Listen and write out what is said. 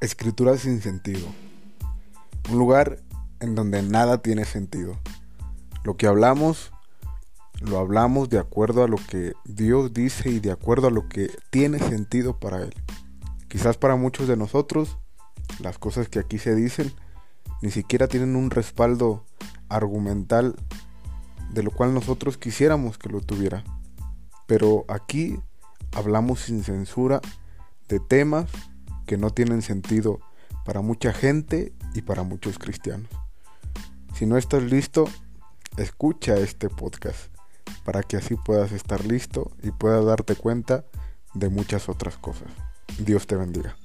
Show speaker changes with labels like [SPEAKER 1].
[SPEAKER 1] Escritura sin sentido. Un lugar en donde nada tiene sentido. Lo que hablamos, lo hablamos de acuerdo a lo que Dios dice y de acuerdo a lo que tiene sentido para Él. Quizás para muchos de nosotros, las cosas que aquí se dicen ni siquiera tienen un respaldo argumental de lo cual nosotros quisiéramos que lo tuviera. Pero aquí hablamos sin censura de temas que no tienen sentido para mucha gente y para muchos cristianos. Si no estás listo, escucha este podcast para que así puedas estar listo y puedas darte cuenta de muchas otras cosas. Dios te bendiga.